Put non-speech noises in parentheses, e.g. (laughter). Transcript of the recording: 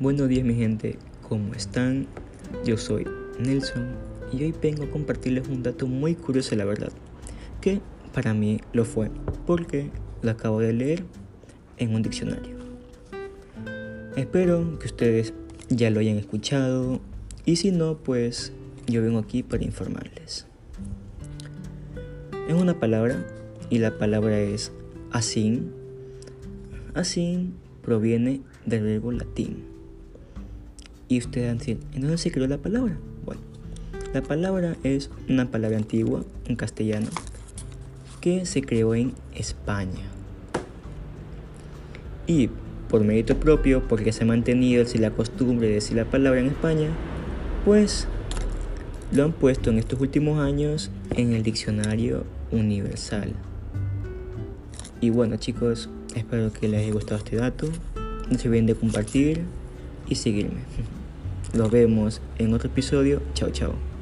Buenos días mi gente, ¿cómo están? Yo soy Nelson y hoy vengo a compartirles un dato muy curioso la verdad, que para mí lo fue, porque lo acabo de leer en un diccionario. Espero que ustedes ya lo hayan escuchado y si no, pues yo vengo aquí para informarles. Es una palabra y la palabra es así. Así proviene del verbo latín y ustedes decir, ¿en dónde se creó la palabra? Bueno, la palabra es una palabra antigua en castellano que se creó en España. Y por mérito propio, porque se ha mantenido así la costumbre de decir la palabra en España, pues lo han puesto en estos últimos años en el diccionario universal. Y bueno chicos, espero que les haya gustado este dato. No se olviden de compartir y seguirme. (laughs) Nos vemos en otro episodio. Chao, chao.